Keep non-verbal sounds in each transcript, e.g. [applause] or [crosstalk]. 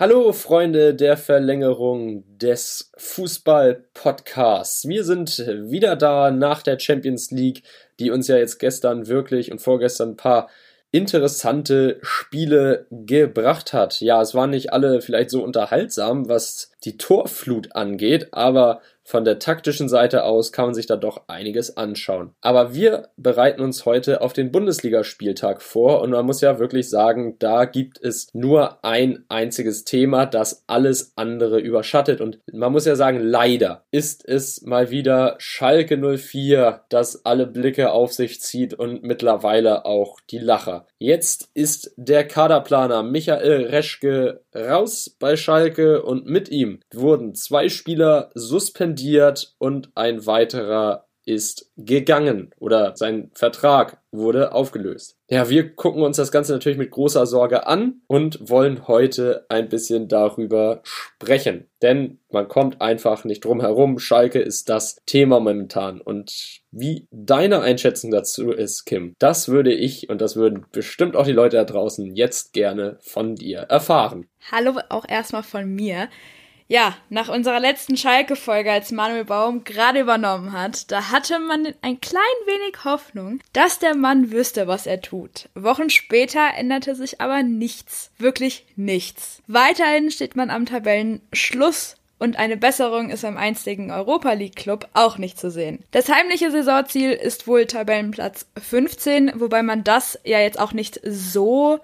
Hallo Freunde der Verlängerung des Fußball-Podcasts. Wir sind wieder da nach der Champions League, die uns ja jetzt gestern wirklich und vorgestern ein paar interessante Spiele gebracht hat. Ja, es waren nicht alle vielleicht so unterhaltsam, was die Torflut angeht, aber von der taktischen Seite aus kann man sich da doch einiges anschauen. Aber wir bereiten uns heute auf den Bundesligaspieltag vor und man muss ja wirklich sagen, da gibt es nur ein einziges Thema, das alles andere überschattet und man muss ja sagen, leider ist es mal wieder Schalke 04, das alle Blicke auf sich zieht und mittlerweile auch die Lacher. Jetzt ist der Kaderplaner Michael Reschke raus bei Schalke und mit ihm wurden zwei Spieler suspendiert und ein weiterer ist gegangen oder sein Vertrag wurde aufgelöst. Ja, wir gucken uns das Ganze natürlich mit großer Sorge an und wollen heute ein bisschen darüber sprechen. Denn man kommt einfach nicht drum herum. Schalke ist das Thema momentan. Und wie deine Einschätzung dazu ist, Kim, das würde ich und das würden bestimmt auch die Leute da draußen jetzt gerne von dir erfahren. Hallo auch erstmal von mir. Ja, nach unserer letzten Schalke-Folge, als Manuel Baum gerade übernommen hat, da hatte man ein klein wenig Hoffnung, dass der Mann wüsste, was er tut. Wochen später änderte sich aber nichts. Wirklich nichts. Weiterhin steht man am Tabellenschluss und eine Besserung ist beim einstigen Europa League Club auch nicht zu sehen. Das heimliche Saisonziel ist wohl Tabellenplatz 15, wobei man das ja jetzt auch nicht so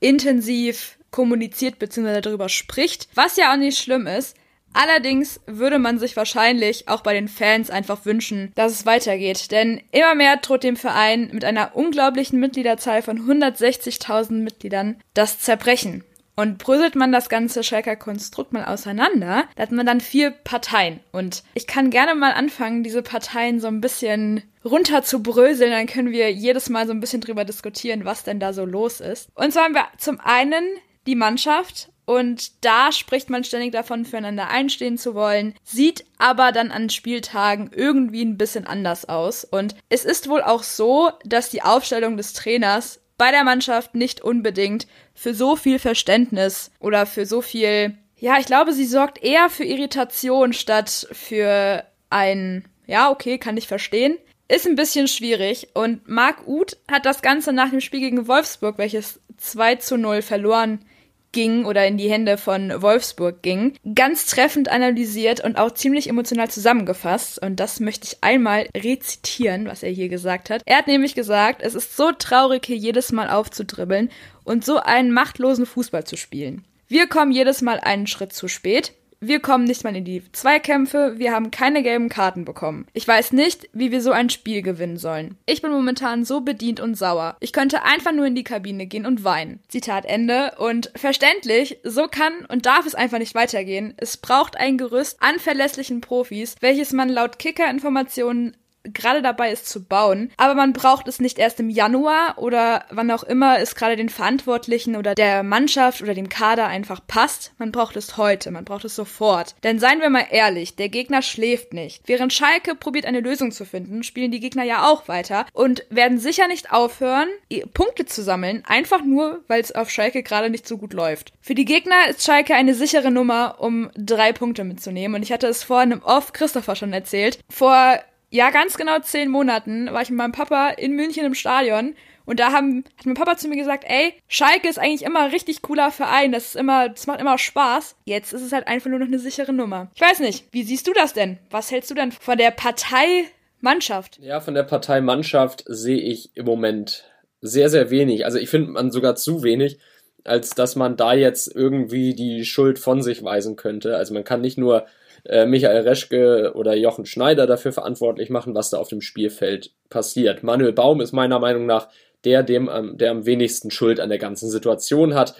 intensiv kommuniziert bzw. darüber spricht, was ja auch nicht schlimm ist. Allerdings würde man sich wahrscheinlich auch bei den Fans einfach wünschen, dass es weitergeht, denn immer mehr droht dem Verein mit einer unglaublichen Mitgliederzahl von 160.000 Mitgliedern das Zerbrechen. Und bröselt man das ganze Schalker Konstrukt mal auseinander, da hat man dann vier Parteien. Und ich kann gerne mal anfangen, diese Parteien so ein bisschen runter zu bröseln, dann können wir jedes Mal so ein bisschen drüber diskutieren, was denn da so los ist. Und zwar haben wir zum einen die Mannschaft und da spricht man ständig davon, füreinander einstehen zu wollen, sieht aber dann an Spieltagen irgendwie ein bisschen anders aus. Und es ist wohl auch so, dass die Aufstellung des Trainers bei der Mannschaft nicht unbedingt für so viel Verständnis oder für so viel, ja, ich glaube, sie sorgt eher für Irritation statt für ein, ja, okay, kann ich verstehen. Ist ein bisschen schwierig und Marc Uth hat das Ganze nach dem Spiel gegen Wolfsburg, welches 2 zu 0 verloren ging oder in die Hände von Wolfsburg ging, ganz treffend analysiert und auch ziemlich emotional zusammengefasst. Und das möchte ich einmal rezitieren, was er hier gesagt hat. Er hat nämlich gesagt, es ist so traurig, hier jedes Mal aufzudribbeln und so einen machtlosen Fußball zu spielen. Wir kommen jedes Mal einen Schritt zu spät wir kommen nicht mal in die Zweikämpfe, wir haben keine gelben Karten bekommen. Ich weiß nicht, wie wir so ein Spiel gewinnen sollen. Ich bin momentan so bedient und sauer. Ich könnte einfach nur in die Kabine gehen und weinen. Zitat Ende. Und verständlich, so kann und darf es einfach nicht weitergehen. Es braucht ein Gerüst an verlässlichen Profis, welches man laut Kicker-Informationen gerade dabei ist zu bauen. Aber man braucht es nicht erst im Januar oder wann auch immer es gerade den Verantwortlichen oder der Mannschaft oder dem Kader einfach passt. Man braucht es heute, man braucht es sofort. Denn seien wir mal ehrlich, der Gegner schläft nicht. Während Schalke probiert eine Lösung zu finden, spielen die Gegner ja auch weiter und werden sicher nicht aufhören, Punkte zu sammeln, einfach nur, weil es auf Schalke gerade nicht so gut läuft. Für die Gegner ist Schalke eine sichere Nummer, um drei Punkte mitzunehmen. Und ich hatte es vor einem Off Christopher schon erzählt. Vor ja, ganz genau zehn Monaten war ich mit meinem Papa in München im Stadion und da haben, hat mein Papa zu mir gesagt, ey, Schalke ist eigentlich immer ein richtig cooler Verein, das ist immer, das macht immer Spaß. Jetzt ist es halt einfach nur noch eine sichere Nummer. Ich weiß nicht, wie siehst du das denn? Was hältst du denn von der Partei Mannschaft? Ja, von der Partei Mannschaft sehe ich im Moment sehr, sehr wenig. Also ich finde man sogar zu wenig, als dass man da jetzt irgendwie die Schuld von sich weisen könnte. Also man kann nicht nur äh, Michael Reschke oder Jochen Schneider dafür verantwortlich machen, was da auf dem Spielfeld passiert. Manuel Baum ist meiner Meinung nach der, dem, der am wenigsten Schuld an der ganzen Situation hat.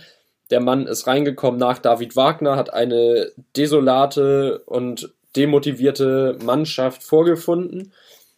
Der Mann ist reingekommen nach David Wagner, hat eine desolate und demotivierte Mannschaft vorgefunden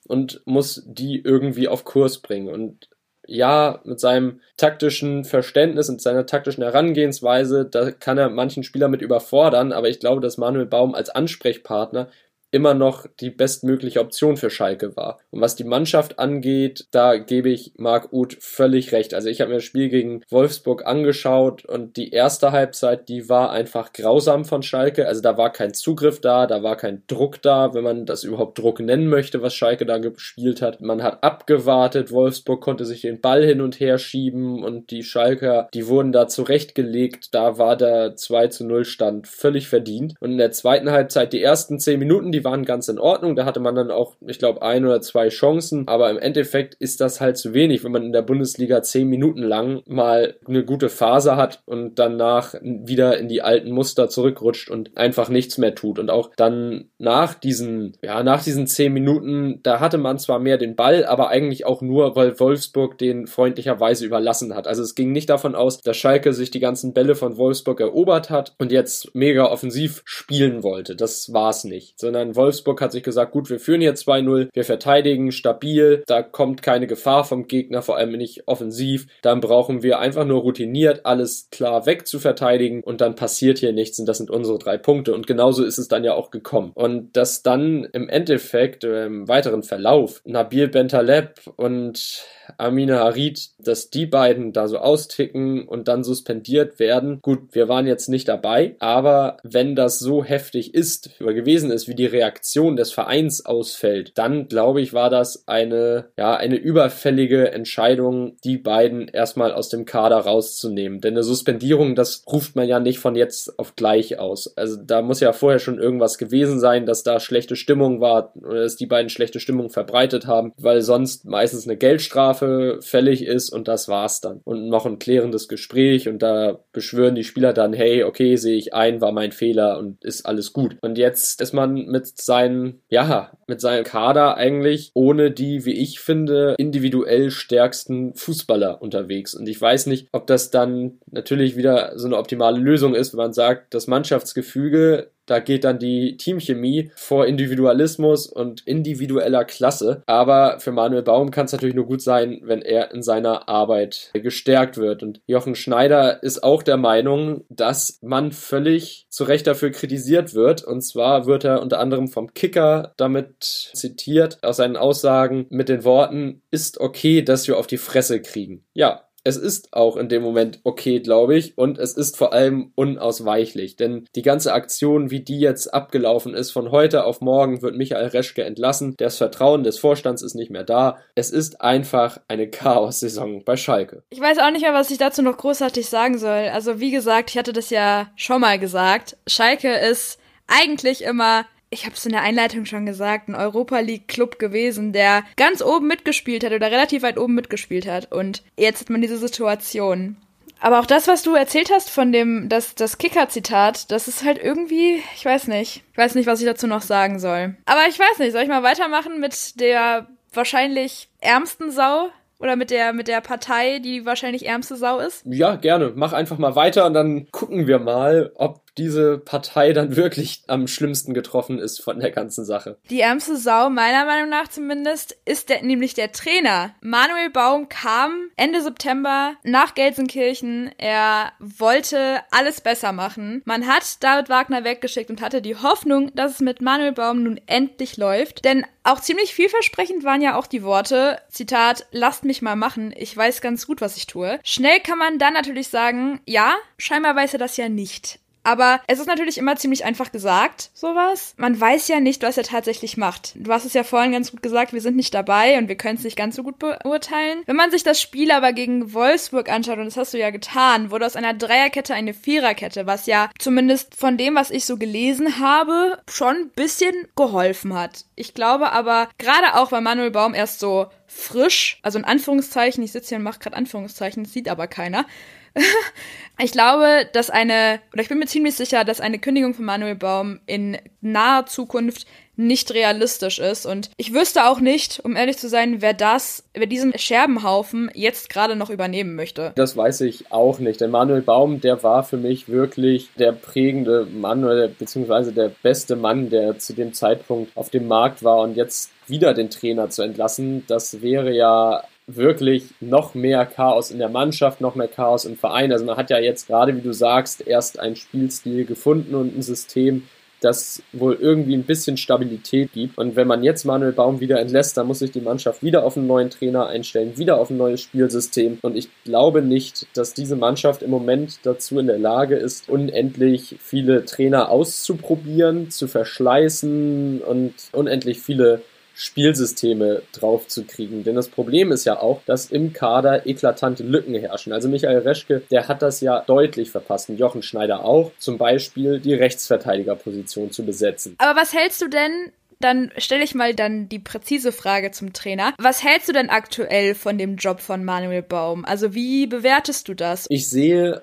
und muss die irgendwie auf Kurs bringen. Und ja, mit seinem taktischen Verständnis und seiner taktischen Herangehensweise, da kann er manchen Spieler mit überfordern, aber ich glaube, dass Manuel Baum als Ansprechpartner immer noch die bestmögliche Option für Schalke war. Und was die Mannschaft angeht, da gebe ich Marc Uth völlig recht. Also ich habe mir das Spiel gegen Wolfsburg angeschaut und die erste Halbzeit, die war einfach grausam von Schalke. Also da war kein Zugriff da, da war kein Druck da, wenn man das überhaupt Druck nennen möchte, was Schalke da gespielt hat. Man hat abgewartet, Wolfsburg konnte sich den Ball hin und her schieben und die Schalker, die wurden da zurechtgelegt. Da war der 2 zu 0 Stand völlig verdient. Und in der zweiten Halbzeit, die ersten 10 Minuten, die waren ganz in Ordnung. Da hatte man dann auch, ich glaube, ein oder zwei Chancen. Aber im Endeffekt ist das halt zu wenig, wenn man in der Bundesliga 10 Minuten lang mal eine gute Phase hat und danach wieder in die alten Muster zurückrutscht und einfach nichts mehr tut. Und auch dann nach diesen, ja, nach diesen 10 Minuten, da hatte man zwar mehr den Ball, aber eigentlich auch nur, weil Wolfsburg den freundlicherweise überlassen hat. Also es ging nicht davon aus, dass Schalke sich die ganzen Bälle von Wolfsburg erobert hat und jetzt mega offensiv spielen wollte. Das war es nicht. Sondern Wolfsburg hat sich gesagt, gut, wir führen hier 2-0, wir verteidigen stabil, da kommt keine Gefahr vom Gegner, vor allem nicht offensiv. Dann brauchen wir einfach nur routiniert alles klar weg zu verteidigen und dann passiert hier nichts und das sind unsere drei Punkte. Und genauso ist es dann ja auch gekommen. Und dass dann im Endeffekt im weiteren Verlauf Nabil Bentaleb und Amina Harid, dass die beiden da so austicken und dann suspendiert werden. Gut, wir waren jetzt nicht dabei, aber wenn das so heftig ist oder gewesen ist, wie die Reaktion des Vereins ausfällt, dann glaube ich, war das eine, ja, eine überfällige Entscheidung, die beiden erstmal aus dem Kader rauszunehmen. Denn eine Suspendierung, das ruft man ja nicht von jetzt auf gleich aus. Also da muss ja vorher schon irgendwas gewesen sein, dass da schlechte Stimmung war oder dass die beiden schlechte Stimmung verbreitet haben, weil sonst meistens eine Geldstrafe Strafe fällig ist und das war's dann. Und noch ein klärendes Gespräch und da beschwören die Spieler dann, hey, okay, sehe ich ein, war mein Fehler und ist alles gut. Und jetzt ist man mit seinen, ja, mit seinem Kader eigentlich ohne die, wie ich finde, individuell stärksten Fußballer unterwegs. Und ich weiß nicht, ob das dann natürlich wieder so eine optimale Lösung ist, wenn man sagt, das Mannschaftsgefüge da geht dann die Teamchemie vor Individualismus und individueller Klasse. Aber für Manuel Baum kann es natürlich nur gut sein, wenn er in seiner Arbeit gestärkt wird. Und Jochen Schneider ist auch der Meinung, dass man völlig zu Recht dafür kritisiert wird. Und zwar wird er unter anderem vom Kicker damit zitiert, aus seinen Aussagen mit den Worten, ist okay, dass wir auf die Fresse kriegen. Ja, es ist auch in dem Moment okay, glaube ich, und es ist vor allem unausweichlich, denn die ganze Aktion, wie die jetzt abgelaufen ist, von heute auf morgen wird Michael Reschke entlassen, das Vertrauen des Vorstands ist nicht mehr da, es ist einfach eine Chaos-Saison bei Schalke. Ich weiß auch nicht mehr, was ich dazu noch großartig sagen soll. Also wie gesagt, ich hatte das ja schon mal gesagt, Schalke ist eigentlich immer ich habe es in der Einleitung schon gesagt, ein Europa League Club gewesen, der ganz oben mitgespielt hat oder relativ weit oben mitgespielt hat. Und jetzt hat man diese Situation. Aber auch das, was du erzählt hast von dem, das, das Kicker-Zitat, das ist halt irgendwie, ich weiß nicht. Ich weiß nicht, was ich dazu noch sagen soll. Aber ich weiß nicht, soll ich mal weitermachen mit der wahrscheinlich ärmsten Sau oder mit der, mit der Partei, die wahrscheinlich ärmste Sau ist? Ja, gerne. Mach einfach mal weiter und dann gucken wir mal, ob diese Partei dann [laughs] wirklich am schlimmsten getroffen ist von der ganzen Sache. Die ärmste Sau, meiner Meinung nach zumindest, ist der, nämlich der Trainer. Manuel Baum kam Ende September nach Gelsenkirchen. Er wollte alles besser machen. Man hat David Wagner weggeschickt und hatte die Hoffnung, dass es mit Manuel Baum nun endlich läuft. Denn auch ziemlich vielversprechend waren ja auch die Worte, Zitat, lasst mich mal machen, ich weiß ganz gut, was ich tue. Schnell kann man dann natürlich sagen, ja, scheinbar weiß er das ja nicht. Aber es ist natürlich immer ziemlich einfach gesagt, sowas. Man weiß ja nicht, was er tatsächlich macht. Du hast es ja vorhin ganz gut gesagt, wir sind nicht dabei und wir können es nicht ganz so gut beurteilen. Wenn man sich das Spiel aber gegen Wolfsburg anschaut, und das hast du ja getan, wurde aus einer Dreierkette eine Viererkette, was ja zumindest von dem, was ich so gelesen habe, schon ein bisschen geholfen hat. Ich glaube aber, gerade auch, weil Manuel Baum erst so frisch, also in Anführungszeichen, ich sitze hier und mache gerade Anführungszeichen, sieht aber keiner, [laughs] ich glaube, dass eine, oder ich bin mir ziemlich sicher, dass eine Kündigung von Manuel Baum in naher Zukunft nicht realistisch ist. Und ich wüsste auch nicht, um ehrlich zu sein, wer das, wer diesen Scherbenhaufen jetzt gerade noch übernehmen möchte. Das weiß ich auch nicht. Denn Manuel Baum, der war für mich wirklich der prägende Mann oder beziehungsweise der beste Mann, der zu dem Zeitpunkt auf dem Markt war. Und jetzt wieder den Trainer zu entlassen, das wäre ja wirklich noch mehr Chaos in der Mannschaft, noch mehr Chaos im Verein. Also man hat ja jetzt gerade, wie du sagst, erst einen Spielstil gefunden und ein System, das wohl irgendwie ein bisschen Stabilität gibt. Und wenn man jetzt Manuel Baum wieder entlässt, dann muss sich die Mannschaft wieder auf einen neuen Trainer einstellen, wieder auf ein neues Spielsystem. Und ich glaube nicht, dass diese Mannschaft im Moment dazu in der Lage ist, unendlich viele Trainer auszuprobieren, zu verschleißen und unendlich viele Spielsysteme drauf zu kriegen. Denn das Problem ist ja auch, dass im Kader eklatante Lücken herrschen. Also Michael Reschke, der hat das ja deutlich verpasst. Und Jochen Schneider auch. Zum Beispiel die Rechtsverteidigerposition zu besetzen. Aber was hältst du denn dann stelle ich mal dann die präzise Frage zum Trainer. Was hältst du denn aktuell von dem Job von Manuel Baum? Also wie bewertest du das? Ich sehe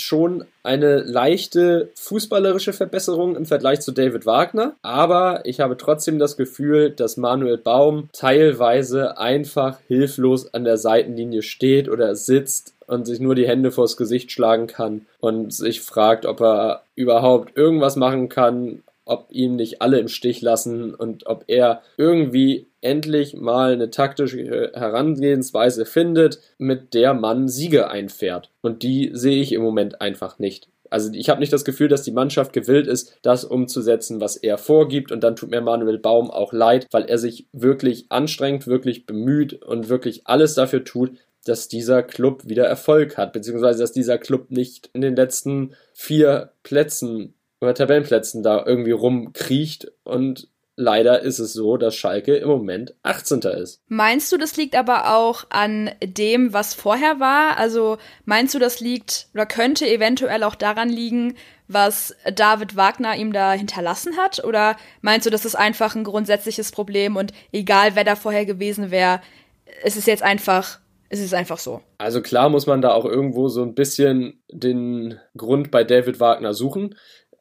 schon eine leichte fußballerische Verbesserung im Vergleich zu David Wagner, aber ich habe trotzdem das Gefühl, dass Manuel Baum teilweise einfach hilflos an der Seitenlinie steht oder sitzt und sich nur die Hände vors Gesicht schlagen kann und sich fragt, ob er überhaupt irgendwas machen kann, ob ihn nicht alle im Stich lassen und ob er irgendwie endlich mal eine taktische Herangehensweise findet, mit der man Siege einfährt. Und die sehe ich im Moment einfach nicht. Also ich habe nicht das Gefühl, dass die Mannschaft gewillt ist, das umzusetzen, was er vorgibt. Und dann tut mir Manuel Baum auch leid, weil er sich wirklich anstrengt, wirklich bemüht und wirklich alles dafür tut, dass dieser Club wieder Erfolg hat, beziehungsweise dass dieser Club nicht in den letzten vier Plätzen oder Tabellenplätzen da irgendwie rumkriecht und leider ist es so, dass Schalke im Moment 18. ist. Meinst du, das liegt aber auch an dem, was vorher war? Also meinst du, das liegt oder könnte eventuell auch daran liegen, was David Wagner ihm da hinterlassen hat? Oder meinst du, das ist einfach ein grundsätzliches Problem und egal wer da vorher gewesen wäre, es ist jetzt einfach es ist einfach so. Also klar muss man da auch irgendwo so ein bisschen den Grund bei David Wagner suchen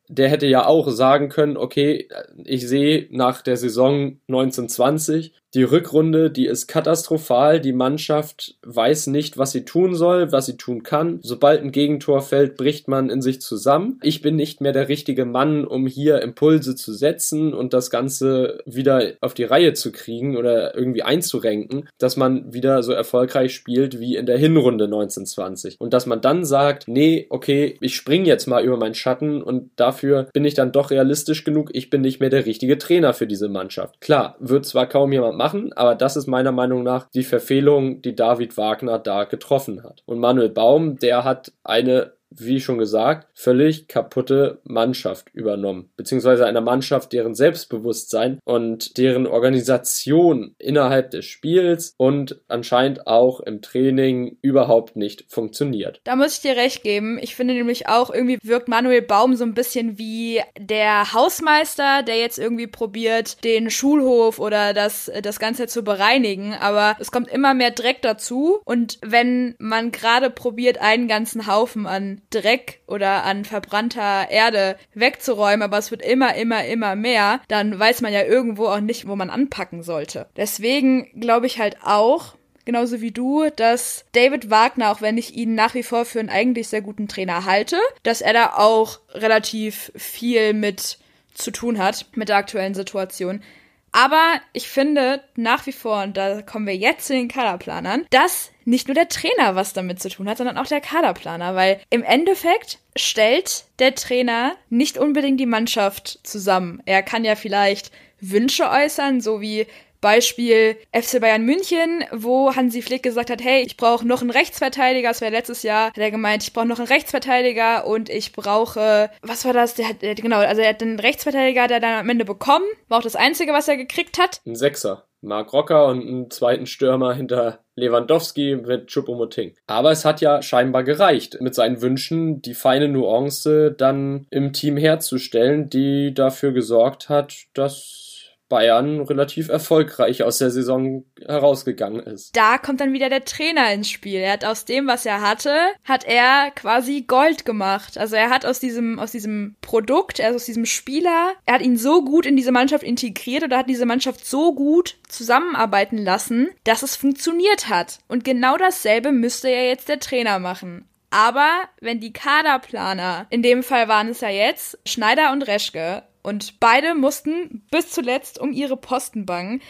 der hätte ja auch sagen können, okay, ich sehe nach der Saison 1920, die Rückrunde, die ist katastrophal. Die Mannschaft weiß nicht, was sie tun soll, was sie tun kann. Sobald ein Gegentor fällt, bricht man in sich zusammen. Ich bin nicht mehr der richtige Mann, um hier Impulse zu setzen und das Ganze wieder auf die Reihe zu kriegen oder irgendwie einzurenken, dass man wieder so erfolgreich spielt wie in der Hinrunde 1920. Und dass man dann sagt, nee, okay, ich spring jetzt mal über meinen Schatten und dafür bin ich dann doch realistisch genug. Ich bin nicht mehr der richtige Trainer für diese Mannschaft. Klar, wird zwar kaum jemand machen, aber das ist meiner Meinung nach die Verfehlung, die David Wagner da getroffen hat. Und Manuel Baum, der hat eine wie schon gesagt, völlig kaputte Mannschaft übernommen. Beziehungsweise eine Mannschaft, deren Selbstbewusstsein und deren Organisation innerhalb des Spiels und anscheinend auch im Training überhaupt nicht funktioniert. Da muss ich dir recht geben. Ich finde nämlich auch, irgendwie wirkt Manuel Baum so ein bisschen wie der Hausmeister, der jetzt irgendwie probiert, den Schulhof oder das, das Ganze zu bereinigen. Aber es kommt immer mehr Dreck dazu. Und wenn man gerade probiert, einen ganzen Haufen an Dreck oder an verbrannter Erde wegzuräumen, aber es wird immer, immer, immer mehr, dann weiß man ja irgendwo auch nicht, wo man anpacken sollte. Deswegen glaube ich halt auch, genauso wie du, dass David Wagner, auch wenn ich ihn nach wie vor für einen eigentlich sehr guten Trainer halte, dass er da auch relativ viel mit zu tun hat mit der aktuellen Situation. Aber ich finde nach wie vor, und da kommen wir jetzt zu den Kaderplanern, dass nicht nur der Trainer was damit zu tun hat, sondern auch der Kaderplaner, weil im Endeffekt stellt der Trainer nicht unbedingt die Mannschaft zusammen. Er kann ja vielleicht Wünsche äußern, so wie Beispiel FC Bayern München, wo Hansi Flick gesagt hat, hey, ich brauche noch einen Rechtsverteidiger. Das war letztes Jahr, hat er gemeint, ich brauche noch einen Rechtsverteidiger und ich brauche, was war das? Der hat, genau, also er hat einen Rechtsverteidiger, der dann am Ende bekommen. War auch das Einzige, was er gekriegt hat. Ein Sechser. Mark Rocker und einen zweiten Stürmer hinter Lewandowski mit Choupo-Moting. Aber es hat ja scheinbar gereicht, mit seinen Wünschen die feine Nuance dann im Team herzustellen, die dafür gesorgt hat, dass Bayern relativ erfolgreich aus der Saison herausgegangen ist. Da kommt dann wieder der Trainer ins Spiel. Er hat aus dem, was er hatte, hat er quasi Gold gemacht. Also er hat aus diesem, aus diesem Produkt, also aus diesem Spieler, er hat ihn so gut in diese Mannschaft integriert oder hat diese Mannschaft so gut zusammenarbeiten lassen, dass es funktioniert hat. Und genau dasselbe müsste ja jetzt der Trainer machen. Aber wenn die Kaderplaner, in dem Fall waren es ja jetzt Schneider und Reschke, und beide mussten bis zuletzt um ihre Posten bangen.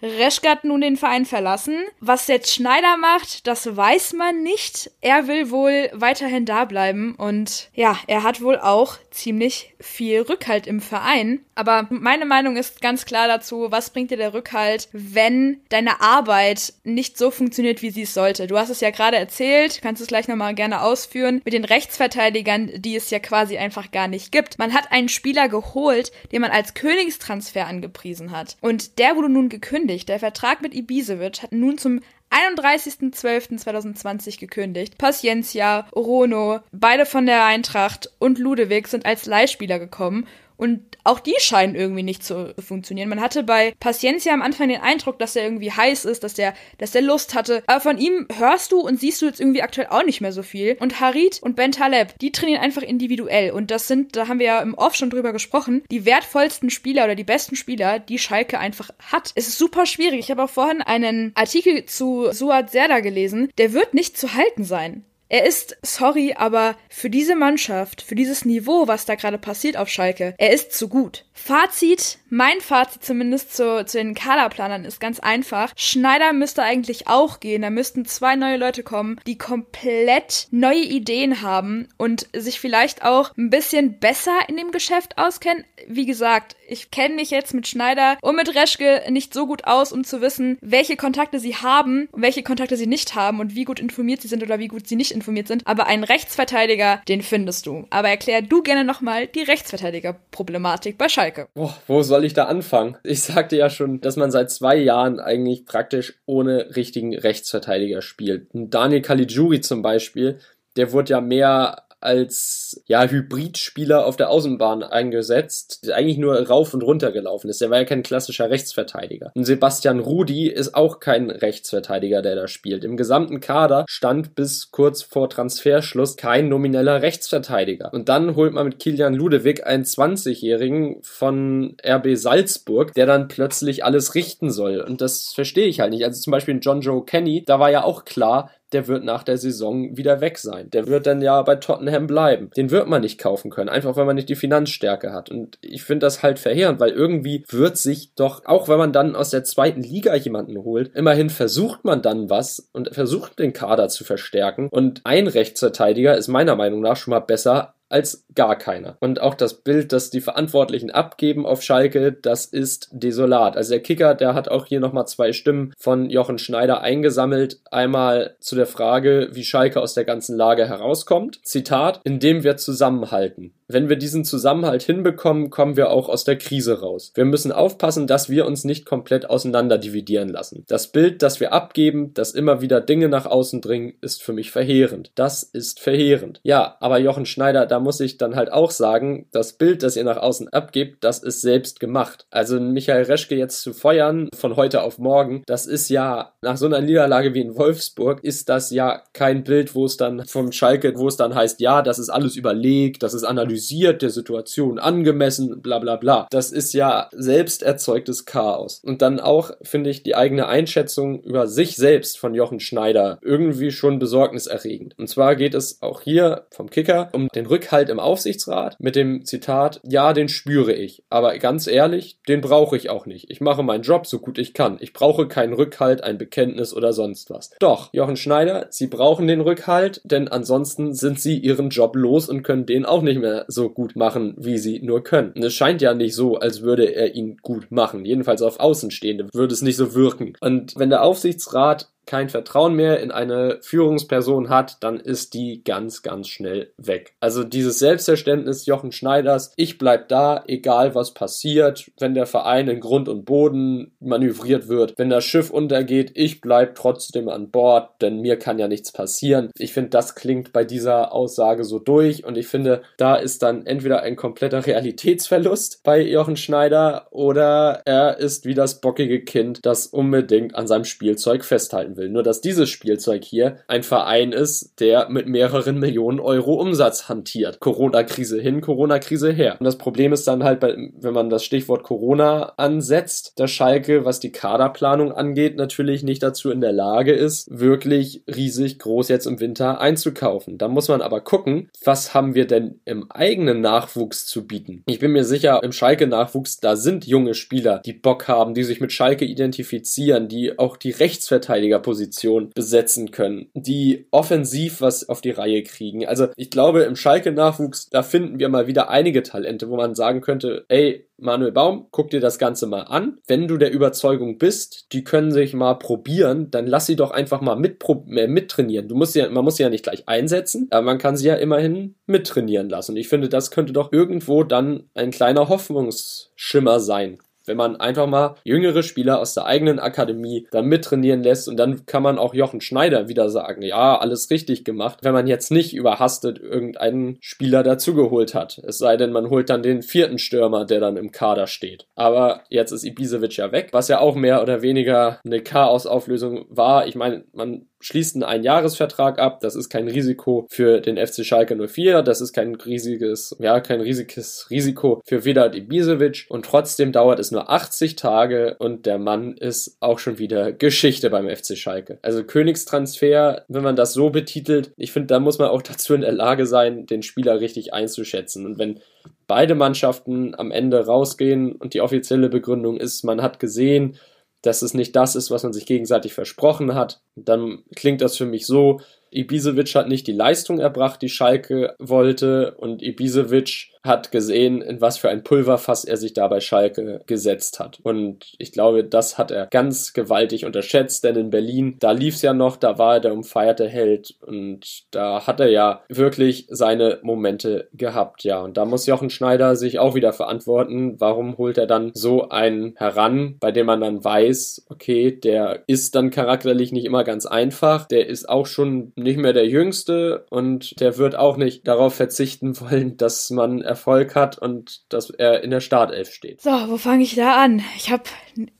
Reschke hat nun den Verein verlassen. Was jetzt Schneider macht, das weiß man nicht. Er will wohl weiterhin da bleiben und ja, er hat wohl auch ziemlich viel Rückhalt im Verein. Aber meine Meinung ist ganz klar dazu, was bringt dir der Rückhalt, wenn deine Arbeit nicht so funktioniert, wie sie es sollte? Du hast es ja gerade erzählt, kannst es gleich nochmal gerne ausführen, mit den Rechtsverteidigern, die es ja quasi einfach gar nicht gibt. Man hat einen Spieler geholt, den man als Königstransfer angepriesen hat. Und der wurde nun gekündigt. Der Vertrag mit Ibisevic hat nun zum 31.12.2020 gekündigt. Paciencia, Rono, beide von der Eintracht und Ludewig sind als Leihspieler gekommen und auch die scheinen irgendwie nicht zu funktionieren. Man hatte bei Paciencia am Anfang den Eindruck, dass er irgendwie heiß ist, dass der, dass der Lust hatte. Aber von ihm hörst du und siehst du jetzt irgendwie aktuell auch nicht mehr so viel. Und Harit und Ben Taleb, die trainieren einfach individuell. Und das sind, da haben wir ja im Off schon drüber gesprochen, die wertvollsten Spieler oder die besten Spieler, die Schalke einfach hat. Es ist super schwierig. Ich habe auch vorhin einen Artikel zu Suat Serda gelesen. Der wird nicht zu halten sein. Er ist, sorry, aber für diese Mannschaft, für dieses Niveau, was da gerade passiert auf Schalke, er ist zu gut. Fazit, mein Fazit zumindest zu, zu den Kaderplanern ist ganz einfach. Schneider müsste eigentlich auch gehen. Da müssten zwei neue Leute kommen, die komplett neue Ideen haben und sich vielleicht auch ein bisschen besser in dem Geschäft auskennen. Wie gesagt, ich kenne mich jetzt mit Schneider und mit Reschke nicht so gut aus, um zu wissen, welche Kontakte sie haben und welche Kontakte sie nicht haben und wie gut informiert sie sind oder wie gut sie nicht informiert sind. Aber einen Rechtsverteidiger, den findest du. Aber erklär du gerne nochmal die Rechtsverteidigerproblematik bei Schalke. Boah, wo soll ich da anfangen? Ich sagte ja schon, dass man seit zwei Jahren eigentlich praktisch ohne richtigen Rechtsverteidiger spielt. Daniel Caligiuri zum Beispiel, der wurde ja mehr als ja Hybridspieler auf der Außenbahn eingesetzt, der eigentlich nur rauf und runter gelaufen ist. Der war ja kein klassischer Rechtsverteidiger. Und Sebastian Rudi ist auch kein Rechtsverteidiger, der da spielt. Im gesamten Kader stand bis kurz vor Transferschluss kein nomineller Rechtsverteidiger. Und dann holt man mit Kilian Ludewig einen 20-Jährigen von RB Salzburg, der dann plötzlich alles richten soll. Und das verstehe ich halt nicht. Also zum Beispiel John Joe Kenny, da war ja auch klar, der wird nach der Saison wieder weg sein. Der wird dann ja bei Tottenham bleiben. Den wird man nicht kaufen können, einfach weil man nicht die Finanzstärke hat. Und ich finde das halt verheerend, weil irgendwie wird sich doch, auch wenn man dann aus der zweiten Liga jemanden holt, immerhin versucht man dann was und versucht den Kader zu verstärken. Und ein Rechtsverteidiger ist meiner Meinung nach schon mal besser als gar keiner. Und auch das Bild, das die Verantwortlichen abgeben auf Schalke, das ist desolat. Also der Kicker, der hat auch hier nochmal zwei Stimmen von Jochen Schneider eingesammelt. Einmal zu der Frage, wie Schalke aus der ganzen Lage herauskommt. Zitat, indem wir zusammenhalten. Wenn wir diesen Zusammenhalt hinbekommen, kommen wir auch aus der Krise raus. Wir müssen aufpassen, dass wir uns nicht komplett auseinander dividieren lassen. Das Bild, das wir abgeben, das immer wieder Dinge nach außen dringen, ist für mich verheerend. Das ist verheerend. Ja, aber Jochen Schneider, da muss ich dann halt auch sagen, das Bild, das ihr nach außen abgebt, das ist selbst gemacht. Also Michael Reschke jetzt zu feuern von heute auf morgen, das ist ja nach so einer Niederlage wie in Wolfsburg, ist das ja kein Bild, wo es dann vom Schalke, wo es dann heißt, ja, das ist alles überlegt, das ist analysiert analysiert, der Situation angemessen, bla bla bla. Das ist ja selbst erzeugtes Chaos. Und dann auch, finde ich, die eigene Einschätzung über sich selbst von Jochen Schneider irgendwie schon besorgniserregend. Und zwar geht es auch hier vom Kicker um den Rückhalt im Aufsichtsrat mit dem Zitat, ja, den spüre ich. Aber ganz ehrlich, den brauche ich auch nicht. Ich mache meinen Job so gut ich kann. Ich brauche keinen Rückhalt, ein Bekenntnis oder sonst was. Doch, Jochen Schneider, Sie brauchen den Rückhalt, denn ansonsten sind Sie Ihren Job los und können den auch nicht mehr so gut machen, wie sie nur können. Und es scheint ja nicht so, als würde er ihn gut machen. Jedenfalls auf Außenstehende würde es nicht so wirken. Und wenn der Aufsichtsrat kein Vertrauen mehr in eine Führungsperson hat, dann ist die ganz, ganz schnell weg. Also dieses Selbstverständnis Jochen Schneiders, ich bleib da, egal was passiert, wenn der Verein in Grund und Boden manövriert wird, wenn das Schiff untergeht, ich bleib trotzdem an Bord, denn mir kann ja nichts passieren. Ich finde, das klingt bei dieser Aussage so durch und ich finde, da ist dann entweder ein kompletter Realitätsverlust bei Jochen Schneider oder er ist wie das bockige Kind, das unbedingt an seinem Spielzeug festhalten will. Nur dass dieses Spielzeug hier ein Verein ist, der mit mehreren Millionen Euro Umsatz hantiert. Corona-Krise hin, Corona-Krise her. Und das Problem ist dann halt, wenn man das Stichwort Corona ansetzt, dass Schalke, was die Kaderplanung angeht, natürlich nicht dazu in der Lage ist, wirklich riesig groß jetzt im Winter einzukaufen. Da muss man aber gucken, was haben wir denn im eigenen Nachwuchs zu bieten. Ich bin mir sicher, im Schalke-Nachwuchs, da sind junge Spieler, die Bock haben, die sich mit Schalke identifizieren, die auch die Rechtsverteidigerposition besetzen können, die offensiv was auf die Reihe kriegen. Also ich glaube, im Schalke-Nachwuchs, da finden wir mal wieder einige Talente, wo man sagen könnte, ey, Manuel Baum, guck dir das Ganze mal an. Wenn du der Überzeugung bist, die können sich mal probieren, dann lass sie doch einfach mal mit, äh, mittrainieren. Du musst ja, man muss sie ja nicht gleich einsetzen, aber man kann sie ja immerhin mittrainieren lassen. Und ich finde, das könnte doch irgendwo dann ein kleiner Hoffnungsschimmer sein wenn man einfach mal jüngere Spieler aus der eigenen Akademie dann mittrainieren lässt und dann kann man auch Jochen Schneider wieder sagen, ja, alles richtig gemacht, wenn man jetzt nicht überhastet irgendeinen Spieler dazugeholt hat. Es sei denn, man holt dann den vierten Stürmer, der dann im Kader steht. Aber jetzt ist Ibisevic ja weg, was ja auch mehr oder weniger eine Chaosauflösung war. Ich meine, man schließt einen Einjahresvertrag ab. Das ist kein Risiko für den FC Schalke 04. Das ist kein riesiges, ja, kein riesiges Risiko für Vedat Ibisevic. Und trotzdem dauert es nur 80 Tage und der Mann ist auch schon wieder Geschichte beim FC Schalke. Also Königstransfer, wenn man das so betitelt, ich finde, da muss man auch [laughs] dazu in der Lage sein, den Spieler richtig einzuschätzen. Und wenn beide Mannschaften am Ende rausgehen und die offizielle Begründung ist, man hat gesehen, dass es nicht das ist, was man sich gegenseitig versprochen hat, dann klingt das für mich so, Ibisevic hat nicht die Leistung erbracht, die Schalke wollte. Und Ibisevic hat gesehen, in was für ein Pulverfass er sich da bei Schalke gesetzt hat. Und ich glaube, das hat er ganz gewaltig unterschätzt, denn in Berlin, da lief es ja noch, da war er der umfeierte Held und da hat er ja wirklich seine Momente gehabt, ja. Und da muss Jochen Schneider sich auch wieder verantworten, warum holt er dann so einen heran, bei dem man dann weiß, okay, der ist dann charakterlich nicht immer ganz einfach, der ist auch schon nicht mehr der Jüngste und der wird auch nicht darauf verzichten wollen, dass man Erfolg hat und dass er in der Startelf steht. So, wo fange ich da an? Ich habe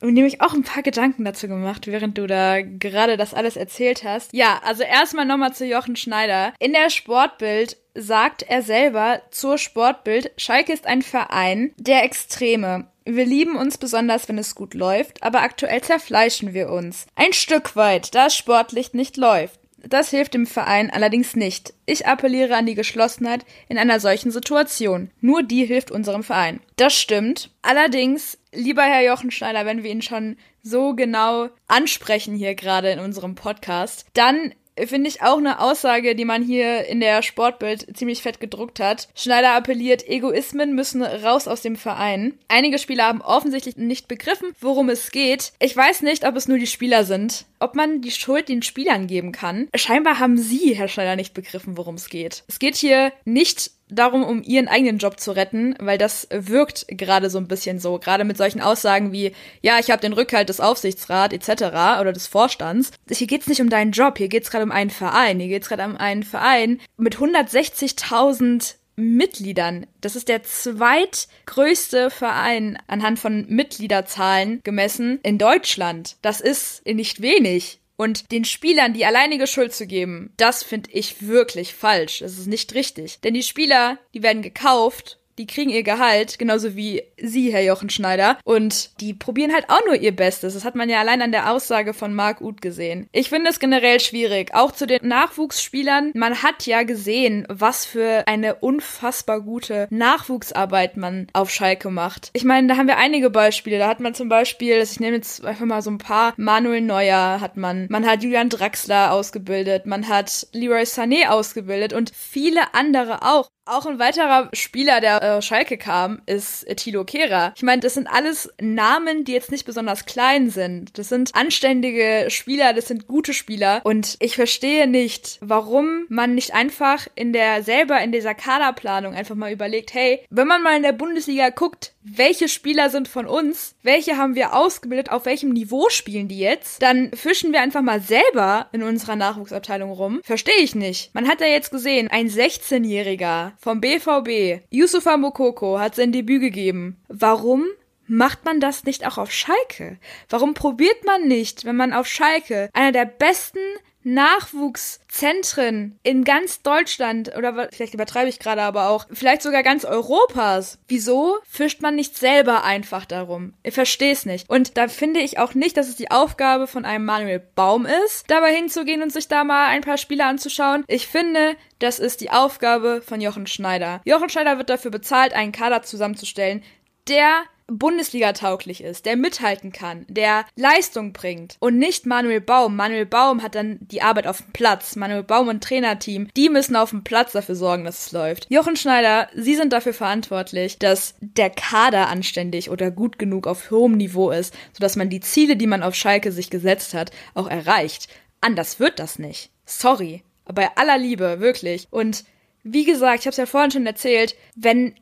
nämlich auch ein paar Gedanken dazu gemacht, während du da gerade das alles erzählt hast. Ja, also erstmal nochmal zu Jochen Schneider. In der Sportbild sagt er selber zur Sportbild, Schalke ist ein Verein der Extreme. Wir lieben uns besonders, wenn es gut läuft, aber aktuell zerfleischen wir uns. Ein Stück weit, da es sportlich nicht läuft. Das hilft dem Verein allerdings nicht. Ich appelliere an die Geschlossenheit in einer solchen Situation. Nur die hilft unserem Verein. Das stimmt. Allerdings, lieber Herr Jochen Schneider, wenn wir ihn schon so genau ansprechen hier gerade in unserem Podcast, dann finde ich auch eine Aussage, die man hier in der Sportbild ziemlich fett gedruckt hat. Schneider appelliert, Egoismen müssen raus aus dem Verein. Einige Spieler haben offensichtlich nicht begriffen, worum es geht. Ich weiß nicht, ob es nur die Spieler sind, ob man die Schuld den Spielern geben kann. Scheinbar haben sie, Herr Schneider, nicht begriffen, worum es geht. Es geht hier nicht darum, um ihren eigenen Job zu retten, weil das wirkt gerade so ein bisschen so, gerade mit solchen Aussagen wie, ja, ich habe den Rückhalt des Aufsichtsrats etc. oder des Vorstands. Hier geht's nicht um deinen Job, hier geht's gerade um einen Verein, hier geht's gerade um einen Verein mit 160.000 Mitgliedern. Das ist der zweitgrößte Verein anhand von Mitgliederzahlen gemessen in Deutschland. Das ist nicht wenig. Und den Spielern die alleinige Schuld zu geben, das finde ich wirklich falsch. Das ist nicht richtig. Denn die Spieler, die werden gekauft die kriegen ihr Gehalt, genauso wie Sie, Herr Jochen Schneider. Und die probieren halt auch nur ihr Bestes. Das hat man ja allein an der Aussage von Marc Uth gesehen. Ich finde es generell schwierig. Auch zu den Nachwuchsspielern. Man hat ja gesehen, was für eine unfassbar gute Nachwuchsarbeit man auf Schalke macht. Ich meine, da haben wir einige Beispiele. Da hat man zum Beispiel, ich nehme jetzt einfach mal so ein paar, Manuel Neuer hat man. Man hat Julian Draxler ausgebildet. Man hat Leroy Sané ausgebildet und viele andere auch. Auch ein weiterer Spieler, der äh, Schalke kam, ist Tilo Kehrer. Ich meine, das sind alles Namen, die jetzt nicht besonders klein sind. Das sind anständige Spieler, das sind gute Spieler. Und ich verstehe nicht, warum man nicht einfach in der selber in dieser Kaderplanung einfach mal überlegt, hey, wenn man mal in der Bundesliga guckt, welche Spieler sind von uns, welche haben wir ausgebildet, auf welchem Niveau spielen die jetzt, dann fischen wir einfach mal selber in unserer Nachwuchsabteilung rum. Verstehe ich nicht. Man hat ja jetzt gesehen, ein 16-Jähriger vom BVB, Yusufa Mokoko, hat sein Debüt gegeben. Warum macht man das nicht auch auf Schalke? Warum probiert man nicht, wenn man auf Schalke einer der besten Nachwuchszentren in ganz Deutschland oder vielleicht übertreibe ich gerade aber auch, vielleicht sogar ganz Europas. Wieso fischt man nicht selber einfach darum? Ich verstehe es nicht. Und da finde ich auch nicht, dass es die Aufgabe von einem Manuel Baum ist, dabei hinzugehen und sich da mal ein paar Spiele anzuschauen. Ich finde, das ist die Aufgabe von Jochen Schneider. Jochen Schneider wird dafür bezahlt, einen Kader zusammenzustellen, der Bundesliga tauglich ist, der mithalten kann, der Leistung bringt und nicht Manuel Baum. Manuel Baum hat dann die Arbeit auf dem Platz. Manuel Baum und Trainerteam, die müssen auf dem Platz dafür sorgen, dass es läuft. Jochen Schneider, Sie sind dafür verantwortlich, dass der Kader anständig oder gut genug auf hohem Niveau ist, sodass man die Ziele, die man auf Schalke sich gesetzt hat, auch erreicht. Anders wird das nicht. Sorry. Bei aller Liebe, wirklich. Und wie gesagt, ich habe es ja vorhin schon erzählt, wenn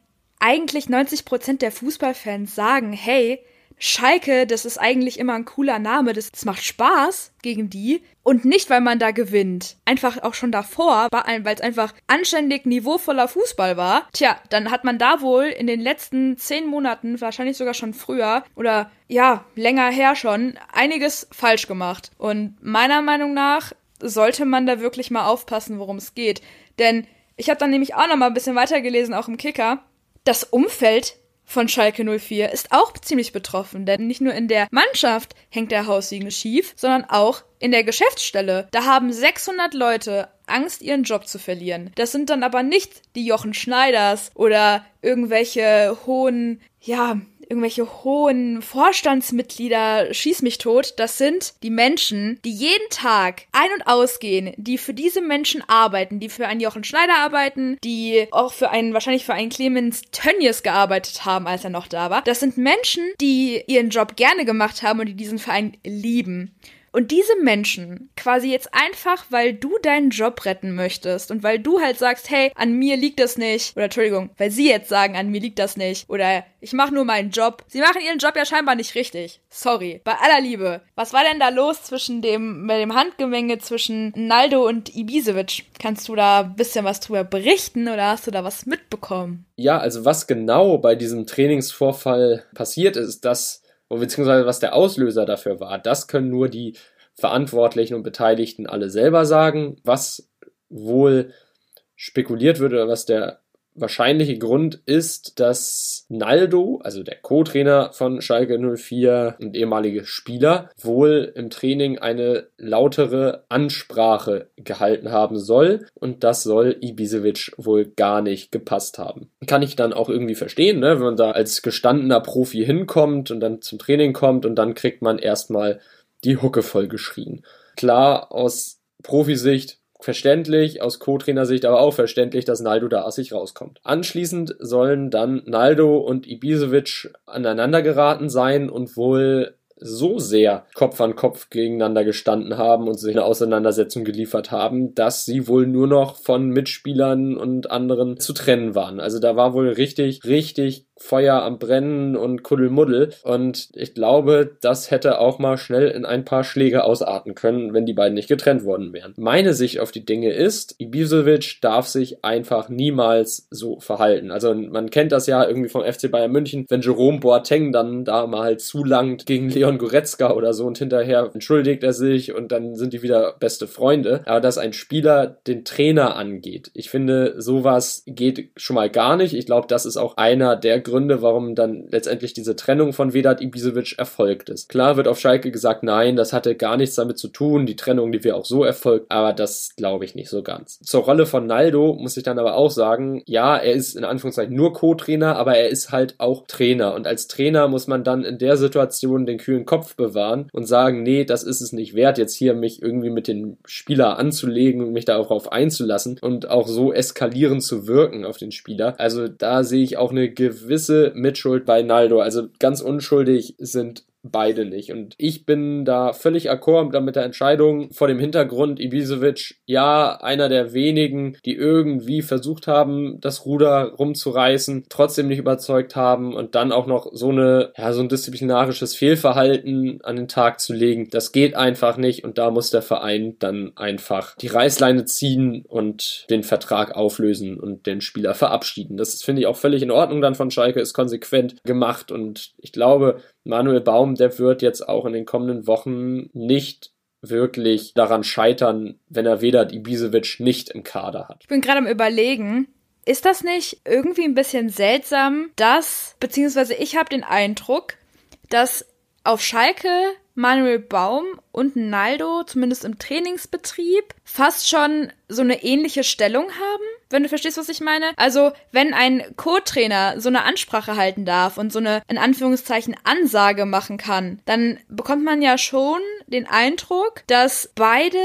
eigentlich 90 Prozent der Fußballfans sagen, hey, Schalke, das ist eigentlich immer ein cooler Name, das, das macht Spaß gegen die. Und nicht, weil man da gewinnt. Einfach auch schon davor, weil es einfach anständig niveauvoller Fußball war. Tja, dann hat man da wohl in den letzten zehn Monaten, wahrscheinlich sogar schon früher oder ja, länger her schon, einiges falsch gemacht. Und meiner Meinung nach sollte man da wirklich mal aufpassen, worum es geht. Denn ich habe dann nämlich auch noch mal ein bisschen weitergelesen, auch im Kicker das Umfeld von Schalke 04 ist auch ziemlich betroffen, denn nicht nur in der Mannschaft hängt der Haussegen schief, sondern auch in der Geschäftsstelle. Da haben 600 Leute Angst, ihren Job zu verlieren. Das sind dann aber nicht die Jochen Schneiders oder irgendwelche hohen, ja, irgendwelche hohen Vorstandsmitglieder schieß mich tot. Das sind die Menschen, die jeden Tag ein- und ausgehen, die für diese Menschen arbeiten, die für einen Jochen Schneider arbeiten, die auch für einen, wahrscheinlich für einen Clemens Tönnies gearbeitet haben, als er noch da war. Das sind Menschen, die ihren Job gerne gemacht haben und die diesen Verein lieben. Und diese Menschen, quasi jetzt einfach, weil du deinen Job retten möchtest und weil du halt sagst, hey, an mir liegt das nicht, oder Entschuldigung, weil sie jetzt sagen, an mir liegt das nicht, oder ich mache nur meinen Job. Sie machen ihren Job ja scheinbar nicht richtig. Sorry. Bei aller Liebe. Was war denn da los zwischen dem, bei dem Handgemenge zwischen Naldo und Ibisevic? Kannst du da ein bisschen was drüber berichten oder hast du da was mitbekommen? Ja, also was genau bei diesem Trainingsvorfall passiert ist, dass beziehungsweise was der Auslöser dafür war, das können nur die Verantwortlichen und Beteiligten alle selber sagen. Was wohl spekuliert wird oder was der wahrscheinliche Grund ist, dass Naldo, also der Co-Trainer von Schalke 04 und ehemalige Spieler, wohl im Training eine lautere Ansprache gehalten haben soll und das soll Ibisevic wohl gar nicht gepasst haben. Kann ich dann auch irgendwie verstehen, ne? wenn man da als gestandener Profi hinkommt und dann zum Training kommt und dann kriegt man erstmal die Hucke voll geschrien. Klar, aus Profisicht verständlich, aus Co-Trainer-Sicht aber auch verständlich, dass Naldo da assig rauskommt. Anschließend sollen dann Naldo und Ibisevic aneinander geraten sein und wohl so sehr Kopf an Kopf gegeneinander gestanden haben und sich eine Auseinandersetzung geliefert haben, dass sie wohl nur noch von Mitspielern und anderen zu trennen waren. Also da war wohl richtig, richtig Feuer am Brennen und Kuddelmuddel. Und ich glaube, das hätte auch mal schnell in ein paar Schläge ausarten können, wenn die beiden nicht getrennt worden wären. Meine Sicht auf die Dinge ist, Ibisevic darf sich einfach niemals so verhalten. Also man kennt das ja irgendwie vom FC Bayern München, wenn Jerome Boateng dann da mal zulangt gegen Leon Goretzka oder so und hinterher entschuldigt er sich und dann sind die wieder beste Freunde. Aber dass ein Spieler den Trainer angeht, ich finde, sowas geht schon mal gar nicht. Ich glaube, das ist auch einer der Gründe, warum dann letztendlich diese Trennung von Vedat Ibisevic erfolgt ist. Klar wird auf Schalke gesagt, nein, das hatte gar nichts damit zu tun, die Trennung, die wäre auch so erfolgt, aber das glaube ich nicht so ganz. Zur Rolle von Naldo muss ich dann aber auch sagen, ja, er ist in Anführungszeichen nur Co-Trainer, aber er ist halt auch Trainer und als Trainer muss man dann in der Situation den kühlen Kopf bewahren und sagen, nee, das ist es nicht wert, jetzt hier mich irgendwie mit den Spieler anzulegen und mich darauf einzulassen und auch so eskalierend zu wirken auf den Spieler. Also da sehe ich auch eine gewisse gewisse Mitschuld bei Naldo. Also ganz unschuldig sind beide nicht. Und ich bin da völlig akkord mit der Entscheidung vor dem Hintergrund Ibisevic, ja, einer der wenigen, die irgendwie versucht haben, das Ruder rumzureißen, trotzdem nicht überzeugt haben und dann auch noch so eine, ja, so ein disziplinarisches Fehlverhalten an den Tag zu legen. Das geht einfach nicht und da muss der Verein dann einfach die Reißleine ziehen und den Vertrag auflösen und den Spieler verabschieden. Das finde ich auch völlig in Ordnung dann von Schalke, ist konsequent gemacht und ich glaube, Manuel Baum, der wird jetzt auch in den kommenden Wochen nicht wirklich daran scheitern, wenn er Vedat Ibisevic nicht im Kader hat. Ich bin gerade am überlegen, ist das nicht irgendwie ein bisschen seltsam, dass, beziehungsweise ich habe den Eindruck, dass auf Schalke Manuel Baum und Naldo, zumindest im Trainingsbetrieb, fast schon so eine ähnliche Stellung haben, wenn du verstehst, was ich meine. Also, wenn ein Co-Trainer so eine Ansprache halten darf und so eine, in Anführungszeichen, Ansage machen kann, dann bekommt man ja schon den Eindruck, dass beide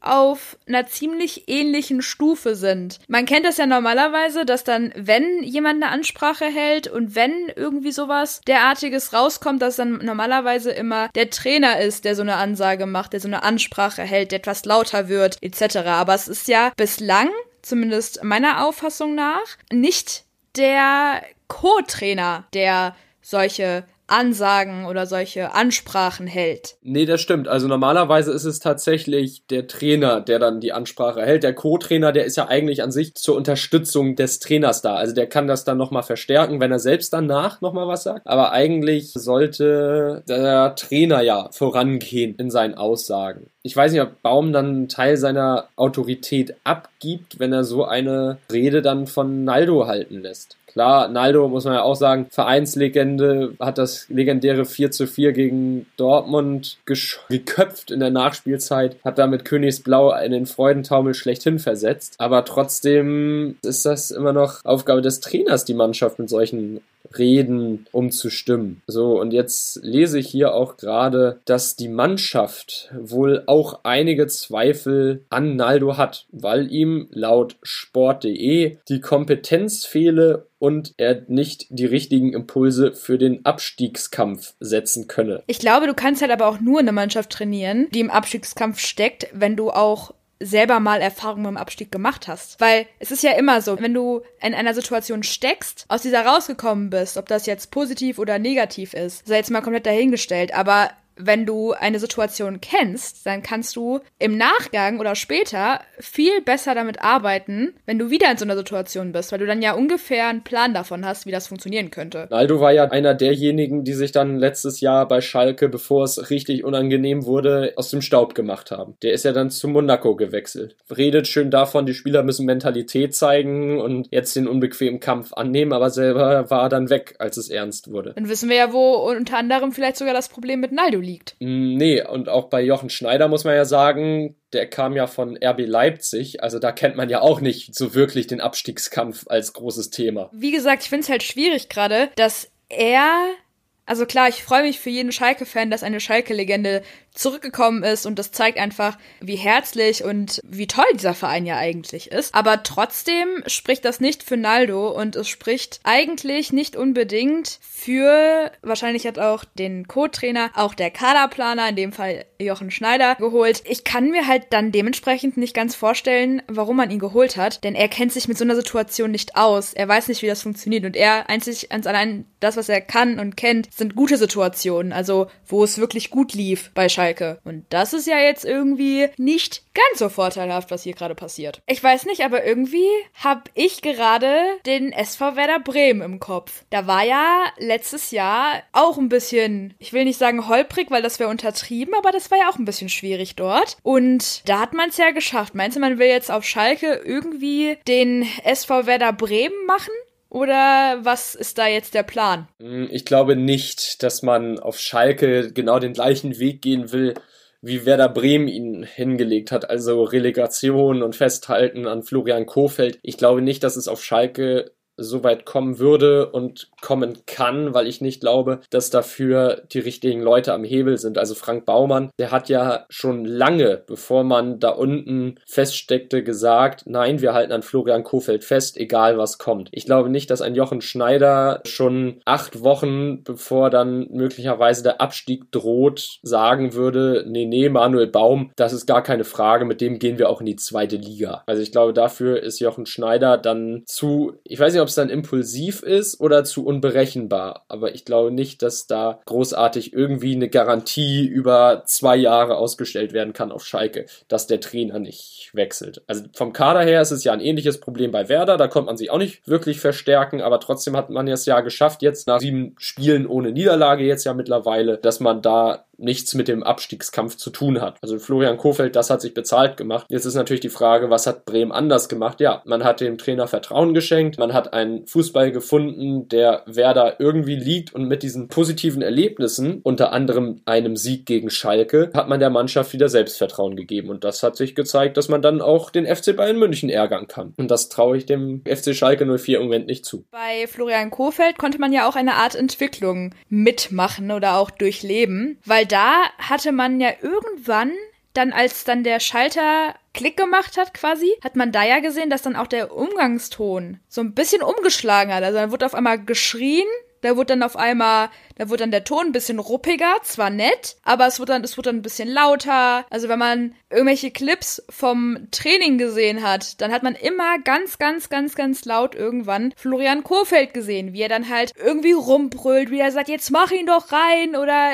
auf einer ziemlich ähnlichen Stufe sind. Man kennt das ja normalerweise, dass dann, wenn jemand eine Ansprache hält und wenn irgendwie sowas derartiges rauskommt, dass dann normalerweise immer der Trainer ist, der so eine Ansage macht, der so eine Ansprache hält, der etwas lauter wird, etc. Aber es ist ja bislang, zumindest meiner Auffassung nach, nicht der Co-Trainer, der solche Ansagen oder solche Ansprachen hält. Nee, das stimmt. Also normalerweise ist es tatsächlich der Trainer, der dann die Ansprache hält. Der Co-Trainer, der ist ja eigentlich an sich zur Unterstützung des Trainers da. Also der kann das dann nochmal verstärken, wenn er selbst danach nochmal was sagt. Aber eigentlich sollte der Trainer ja vorangehen in seinen Aussagen. Ich weiß nicht, ob Baum dann einen Teil seiner Autorität abgibt, wenn er so eine Rede dann von Naldo halten lässt. Klar, Naldo muss man ja auch sagen, Vereinslegende, hat das legendäre 4 zu 4 gegen Dortmund geköpft in der Nachspielzeit, hat damit Königsblau in den Freudentaumel schlechthin versetzt. Aber trotzdem ist das immer noch Aufgabe des Trainers, die Mannschaft mit solchen Reden umzustimmen. So, und jetzt lese ich hier auch gerade, dass die Mannschaft wohl auch einige Zweifel an Naldo hat, weil ihm laut sport.de die Kompetenz fehle und er nicht die richtigen Impulse für den Abstiegskampf setzen könne. Ich glaube, du kannst halt aber auch nur eine Mannschaft trainieren, die im Abstiegskampf steckt, wenn du auch selber mal Erfahrungen im Abstieg gemacht hast. Weil es ist ja immer so, wenn du in einer Situation steckst, aus dieser rausgekommen bist, ob das jetzt positiv oder negativ ist, sei jetzt mal komplett dahingestellt, aber wenn du eine Situation kennst, dann kannst du im Nachgang oder später viel besser damit arbeiten, wenn du wieder in so einer Situation bist, weil du dann ja ungefähr einen Plan davon hast, wie das funktionieren könnte. Aldo war ja einer derjenigen, die sich dann letztes Jahr bei Schalke, bevor es richtig unangenehm wurde, aus dem Staub gemacht haben. Der ist ja dann zu Monaco gewechselt. Redet schön davon, die Spieler müssen Mentalität zeigen und jetzt den unbequemen Kampf annehmen, aber selber war er dann weg, als es ernst wurde. Dann wissen wir ja, wo unter anderem vielleicht sogar das Problem mit Naldo liegt. Mm, nee, und auch bei Jochen Schneider muss man ja sagen, der kam ja von RB Leipzig, also da kennt man ja auch nicht so wirklich den Abstiegskampf als großes Thema. Wie gesagt, ich finde es halt schwierig gerade, dass er also klar, ich freue mich für jeden Schalke-Fan, dass eine Schalke-Legende zurückgekommen ist und das zeigt einfach, wie herzlich und wie toll dieser Verein ja eigentlich ist. Aber trotzdem spricht das nicht für Naldo und es spricht eigentlich nicht unbedingt für, wahrscheinlich hat auch den Co-Trainer, auch der Kaderplaner, in dem Fall Jochen Schneider, geholt. Ich kann mir halt dann dementsprechend nicht ganz vorstellen, warum man ihn geholt hat, denn er kennt sich mit so einer Situation nicht aus. Er weiß nicht, wie das funktioniert und er einzig, ans allein das, was er kann und kennt, sind gute Situationen, also wo es wirklich gut lief bei Schalke. Und das ist ja jetzt irgendwie nicht ganz so vorteilhaft, was hier gerade passiert. Ich weiß nicht, aber irgendwie habe ich gerade den SV Werder Bremen im Kopf. Da war ja letztes Jahr auch ein bisschen, ich will nicht sagen holprig, weil das wäre untertrieben, aber das war ja auch ein bisschen schwierig dort. Und da hat man es ja geschafft. Meinst du, man will jetzt auf Schalke irgendwie den SV Werder Bremen machen? Oder was ist da jetzt der Plan? Hm, ich glaube nicht, dass man auf Schalke genau den gleichen Weg gehen will, wie Werder Bremen ihn hingelegt hat, also Relegation und Festhalten an Florian Kofeld. Ich glaube nicht, dass es auf Schalke so weit kommen würde und kommen kann, weil ich nicht glaube, dass dafür die richtigen Leute am Hebel sind. Also Frank Baumann, der hat ja schon lange, bevor man da unten feststeckte, gesagt, nein, wir halten an Florian Kofeld fest, egal was kommt. Ich glaube nicht, dass ein Jochen Schneider schon acht Wochen, bevor dann möglicherweise der Abstieg droht, sagen würde, nee, nee, Manuel Baum, das ist gar keine Frage, mit dem gehen wir auch in die zweite Liga. Also ich glaube, dafür ist Jochen Schneider dann zu, ich weiß nicht, es dann impulsiv ist oder zu unberechenbar, aber ich glaube nicht, dass da großartig irgendwie eine Garantie über zwei Jahre ausgestellt werden kann auf Schalke, dass der Trainer nicht wechselt. Also vom Kader her ist es ja ein ähnliches Problem bei Werder, da konnte man sich auch nicht wirklich verstärken, aber trotzdem hat man es ja geschafft, jetzt nach sieben Spielen ohne Niederlage jetzt ja mittlerweile, dass man da nichts mit dem Abstiegskampf zu tun hat. Also Florian Kofeld, das hat sich bezahlt gemacht. Jetzt ist natürlich die Frage, was hat Bremen anders gemacht? Ja, man hat dem Trainer Vertrauen geschenkt, man hat einen Fußball gefunden, der Werder irgendwie liegt und mit diesen positiven Erlebnissen, unter anderem einem Sieg gegen Schalke, hat man der Mannschaft wieder Selbstvertrauen gegeben und das hat sich gezeigt, dass man dann auch den FC Bayern München ärgern kann. Und das traue ich dem FC Schalke 04 im Moment nicht zu. Bei Florian Kofeld konnte man ja auch eine Art Entwicklung mitmachen oder auch durchleben, weil da hatte man ja irgendwann dann als dann der Schalter Klick gemacht hat quasi, hat man da ja gesehen, dass dann auch der Umgangston so ein bisschen umgeschlagen hat. Also dann wurde auf einmal geschrien, da wurde dann auf einmal da wird dann der Ton ein bisschen ruppiger, zwar nett, aber es wird dann, es wird dann ein bisschen lauter. Also wenn man irgendwelche Clips vom Training gesehen hat, dann hat man immer ganz, ganz, ganz, ganz laut irgendwann Florian Kohfeldt gesehen, wie er dann halt irgendwie rumbrüllt, wie er sagt, jetzt mach ihn doch rein oder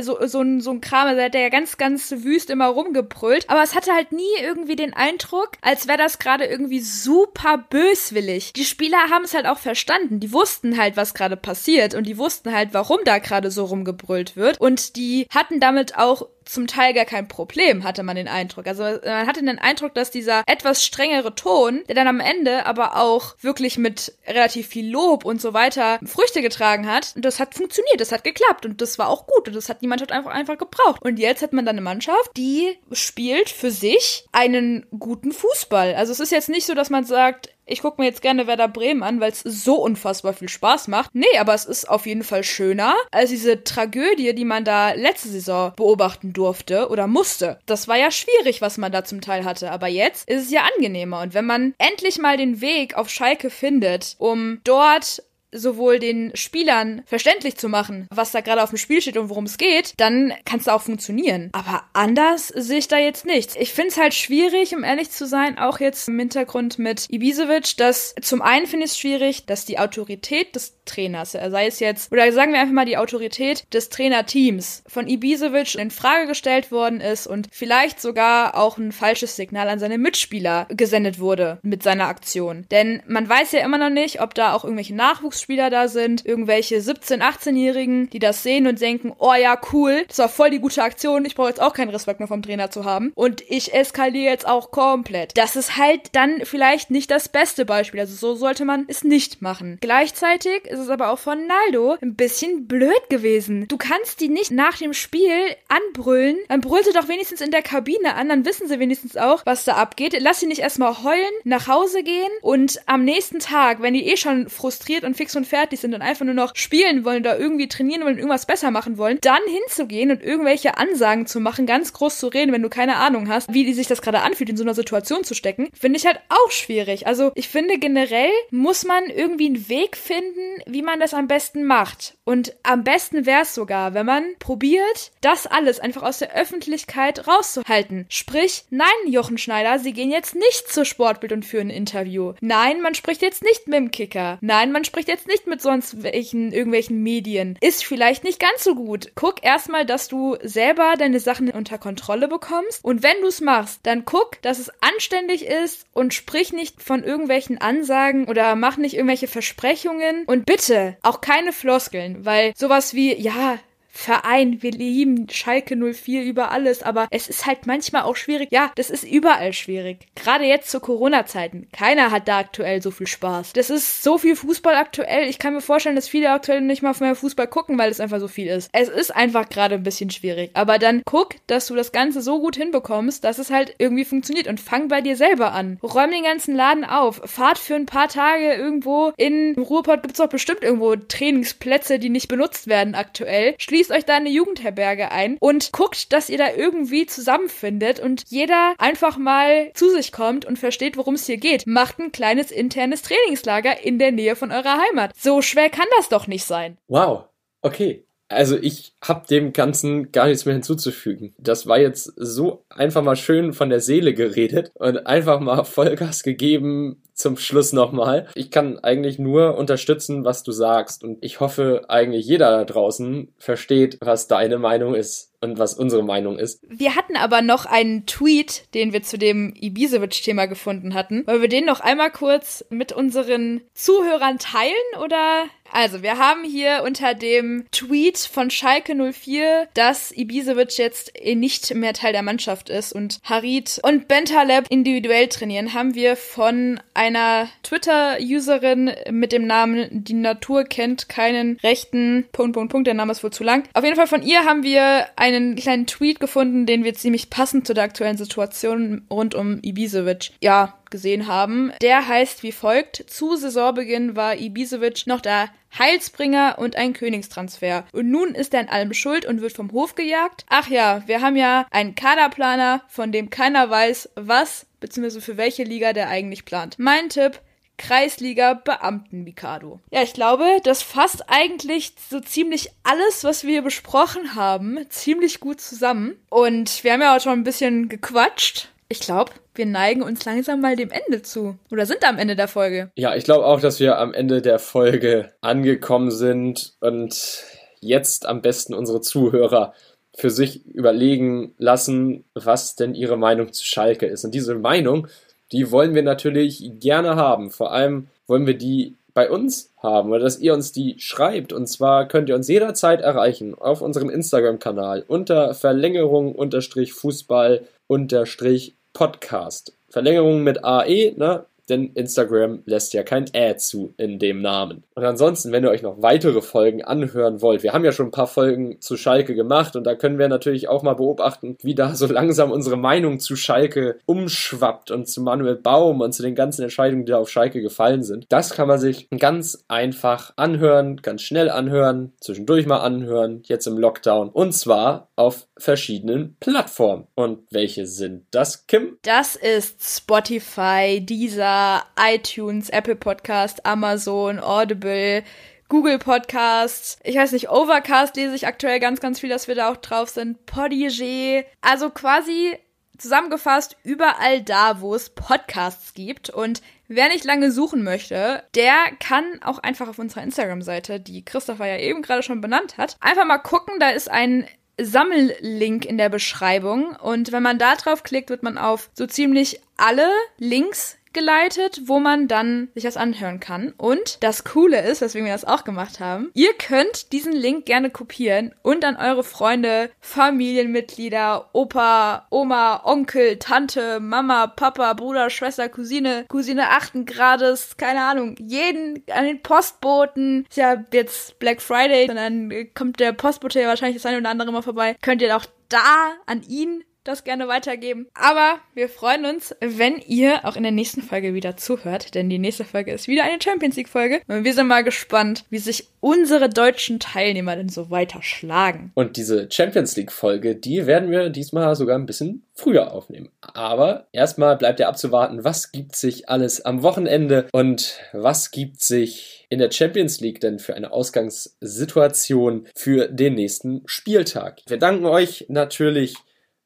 so, so, ein, so ein Kram. Also hat er ja ganz, ganz wüst immer rumgebrüllt. Aber es hatte halt nie irgendwie den Eindruck, als wäre das gerade irgendwie super böswillig. Die Spieler haben es halt auch verstanden. Die wussten halt, was gerade passiert und die wussten halt, warum da gerade so rumgebrüllt wird. Und die hatten damit auch zum Teil gar kein Problem, hatte man den Eindruck. Also man hatte den Eindruck, dass dieser etwas strengere Ton, der dann am Ende aber auch wirklich mit relativ viel Lob und so weiter Früchte getragen hat, das hat funktioniert, das hat geklappt und das war auch gut und das hat niemand halt einfach, einfach gebraucht. Und jetzt hat man dann eine Mannschaft, die spielt für sich einen guten Fußball. Also es ist jetzt nicht so, dass man sagt, ich gucke mir jetzt gerne Werder Bremen an, weil es so unfassbar viel Spaß macht. Nee, aber es ist auf jeden Fall schöner als diese Tragödie, die man da letzte Saison beobachten durfte oder musste. Das war ja schwierig, was man da zum Teil hatte. Aber jetzt ist es ja angenehmer. Und wenn man endlich mal den Weg auf Schalke findet, um dort sowohl den Spielern verständlich zu machen, was da gerade auf dem Spiel steht und worum es geht, dann kann es auch funktionieren. Aber anders sehe ich da jetzt nichts. Ich finde es halt schwierig, um ehrlich zu sein, auch jetzt im Hintergrund mit Ibisevic, dass zum einen finde ich es schwierig, dass die Autorität des Trainers, sei es jetzt, oder sagen wir einfach mal die Autorität des Trainerteams von Ibisevic in Frage gestellt worden ist und vielleicht sogar auch ein falsches Signal an seine Mitspieler gesendet wurde mit seiner Aktion. Denn man weiß ja immer noch nicht, ob da auch irgendwelche Nachwuchs Nachwuchsspieler da sind, irgendwelche 17-, 18-Jährigen, die das sehen und denken, oh ja, cool, das war voll die gute Aktion, ich brauche jetzt auch keinen Respekt mehr vom Trainer zu haben. Und ich eskaliere jetzt auch komplett. Das ist halt dann vielleicht nicht das beste Beispiel. Also so sollte man es nicht machen. Gleichzeitig ist es aber auch von Naldo ein bisschen blöd gewesen. Du kannst die nicht nach dem Spiel anbrüllen. Dann brüllt sie doch wenigstens in der Kabine an, dann wissen sie wenigstens auch, was da abgeht. Lass sie nicht erstmal heulen, nach Hause gehen und am nächsten Tag, wenn die eh schon frustriert und fix und fertig sind und einfach nur noch spielen wollen oder irgendwie trainieren wollen, irgendwas besser machen wollen, dann hinzugehen und irgendwelche Ansagen zu machen, ganz groß zu reden, wenn du keine Ahnung hast, wie sich das gerade anfühlt, in so einer Situation zu stecken, finde ich halt auch schwierig. Also ich finde generell muss man irgendwie einen Weg finden, wie man das am besten macht. Und am besten wäre es sogar, wenn man probiert, das alles einfach aus der Öffentlichkeit rauszuhalten. Sprich, nein, Jochen Schneider, Sie gehen jetzt nicht zur Sportbild und führen ein Interview. Nein, man spricht jetzt nicht mit dem Kicker. Nein, man spricht jetzt nicht mit sonst welchen, irgendwelchen Medien. Ist vielleicht nicht ganz so gut. Guck erstmal, dass du selber deine Sachen unter Kontrolle bekommst. Und wenn du es machst, dann guck, dass es anständig ist und sprich nicht von irgendwelchen Ansagen oder mach nicht irgendwelche Versprechungen. Und bitte auch keine Floskeln, weil sowas wie, ja, Verein, wir lieben Schalke 04 über alles, aber es ist halt manchmal auch schwierig. Ja, das ist überall schwierig. Gerade jetzt zu Corona-Zeiten. Keiner hat da aktuell so viel Spaß. Das ist so viel Fußball aktuell. Ich kann mir vorstellen, dass viele aktuell nicht mal auf mehr Fußball gucken, weil es einfach so viel ist. Es ist einfach gerade ein bisschen schwierig. Aber dann guck, dass du das Ganze so gut hinbekommst, dass es halt irgendwie funktioniert und fang bei dir selber an. Räum den ganzen Laden auf. Fahrt für ein paar Tage irgendwo in Ruhrpott gibt's doch bestimmt irgendwo Trainingsplätze, die nicht benutzt werden aktuell. Schließt euch da eine Jugendherberge ein und guckt, dass ihr da irgendwie zusammenfindet und jeder einfach mal zu sich kommt und versteht, worum es hier geht. Macht ein kleines internes Trainingslager in der Nähe von eurer Heimat. So schwer kann das doch nicht sein. Wow. Okay. Also ich habe dem Ganzen gar nichts mehr hinzuzufügen. Das war jetzt so einfach mal schön von der Seele geredet und einfach mal Vollgas gegeben zum Schluss nochmal. Ich kann eigentlich nur unterstützen, was du sagst und ich hoffe eigentlich jeder da draußen versteht, was deine Meinung ist und was unsere Meinung ist. Wir hatten aber noch einen Tweet, den wir zu dem Ibisevic-Thema gefunden hatten. Wollen wir den noch einmal kurz mit unseren Zuhörern teilen oder? Also, wir haben hier unter dem Tweet von Schalke 04, dass Ibisevic jetzt nicht mehr Teil der Mannschaft ist und Harit und Bentaleb individuell trainieren, haben wir von einer Twitter-Userin mit dem Namen Die Natur kennt keinen rechten Punkt, Punkt, Punkt, der Name ist wohl zu lang. Auf jeden Fall von ihr haben wir einen kleinen Tweet gefunden, den wir ziemlich passend zu der aktuellen Situation rund um Ibisevic, ja, gesehen haben. Der heißt wie folgt. Zu Saisonbeginn war Ibisevic noch der Heilsbringer und ein Königstransfer. Und nun ist er in allem schuld und wird vom Hof gejagt. Ach ja, wir haben ja einen Kaderplaner, von dem keiner weiß, was bzw. für welche Liga der eigentlich plant. Mein Tipp, Kreisliga Beamten Mikado. Ja, ich glaube, das fasst eigentlich so ziemlich alles, was wir hier besprochen haben, ziemlich gut zusammen. Und wir haben ja auch schon ein bisschen gequatscht. Ich glaube, wir neigen uns langsam mal dem Ende zu. Oder sind am Ende der Folge. Ja, ich glaube auch, dass wir am Ende der Folge angekommen sind und jetzt am besten unsere Zuhörer für sich überlegen lassen, was denn ihre Meinung zu Schalke ist. Und diese Meinung die wollen wir natürlich gerne haben. Vor allem wollen wir die bei uns haben oder dass ihr uns die schreibt. Und zwar könnt ihr uns jederzeit erreichen auf unserem Instagram-Kanal unter Verlängerung unterstrich Fußball unterstrich Podcast. Verlängerung mit AE, ne? Denn Instagram lässt ja kein Ad zu in dem Namen. Und ansonsten, wenn ihr euch noch weitere Folgen anhören wollt, wir haben ja schon ein paar Folgen zu Schalke gemacht und da können wir natürlich auch mal beobachten, wie da so langsam unsere Meinung zu Schalke umschwappt und zu Manuel Baum und zu den ganzen Entscheidungen, die da auf Schalke gefallen sind. Das kann man sich ganz einfach anhören, ganz schnell anhören, zwischendurch mal anhören, jetzt im Lockdown und zwar auf verschiedenen Plattformen. Und welche sind das, Kim? Das ist Spotify, Deezer, iTunes, Apple Podcast, Amazon, Audible, Google Podcasts. Ich weiß nicht, Overcast lese ich aktuell ganz, ganz viel, dass wir da auch drauf sind. Podigy. Also quasi zusammengefasst überall da, wo es Podcasts gibt. Und wer nicht lange suchen möchte, der kann auch einfach auf unserer Instagram-Seite, die Christopher ja eben gerade schon benannt hat, einfach mal gucken. Da ist ein Sammellink in der Beschreibung. Und wenn man da drauf klickt, wird man auf so ziemlich alle Links geleitet, wo man dann sich das anhören kann. Und das Coole ist, weswegen wir das auch gemacht haben, ihr könnt diesen Link gerne kopieren und an eure Freunde, Familienmitglieder, Opa, Oma, Onkel, Tante, Mama, Papa, Bruder, Schwester, Cousine, Cousine achten Grades, keine Ahnung, jeden an den Postboten. Ist ja jetzt Black Friday, sondern kommt der Postbote ja wahrscheinlich das eine oder andere mal vorbei. Könnt ihr auch da an ihn das gerne weitergeben. Aber wir freuen uns, wenn ihr auch in der nächsten Folge wieder zuhört, denn die nächste Folge ist wieder eine Champions League Folge. Und wir sind mal gespannt, wie sich unsere deutschen Teilnehmer denn so weiter schlagen. Und diese Champions League Folge, die werden wir diesmal sogar ein bisschen früher aufnehmen. Aber erstmal bleibt ja abzuwarten, was gibt sich alles am Wochenende und was gibt sich in der Champions League denn für eine Ausgangssituation für den nächsten Spieltag. Wir danken euch natürlich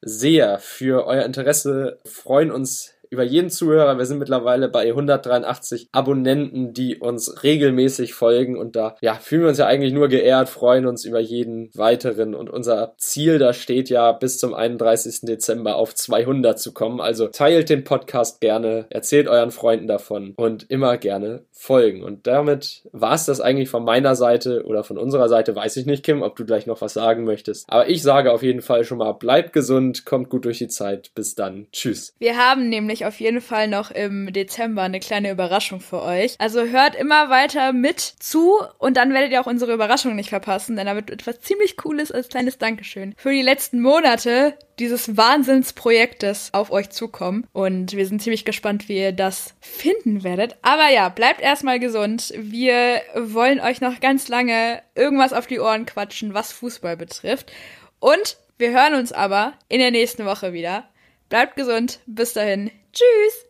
sehr für euer Interesse, freuen uns über jeden Zuhörer. Wir sind mittlerweile bei 183 Abonnenten, die uns regelmäßig folgen und da ja, fühlen wir uns ja eigentlich nur geehrt, freuen uns über jeden weiteren und unser Ziel da steht ja bis zum 31. Dezember auf 200 zu kommen. Also teilt den Podcast gerne, erzählt euren Freunden davon und immer gerne folgen. Und damit war es das eigentlich von meiner Seite oder von unserer Seite, weiß ich nicht, Kim, ob du gleich noch was sagen möchtest. Aber ich sage auf jeden Fall schon mal, bleibt gesund, kommt gut durch die Zeit. Bis dann. Tschüss. Wir haben nämlich auf jeden Fall noch im Dezember eine kleine Überraschung für euch. Also hört immer weiter mit zu und dann werdet ihr auch unsere Überraschung nicht verpassen, denn da wird etwas ziemlich Cooles als kleines Dankeschön für die letzten Monate dieses Wahnsinnsprojektes auf euch zukommen. Und wir sind ziemlich gespannt, wie ihr das finden werdet. Aber ja, bleibt erstmal gesund. Wir wollen euch noch ganz lange irgendwas auf die Ohren quatschen, was Fußball betrifft. Und wir hören uns aber in der nächsten Woche wieder. Bleibt gesund. Bis dahin. Tschüss.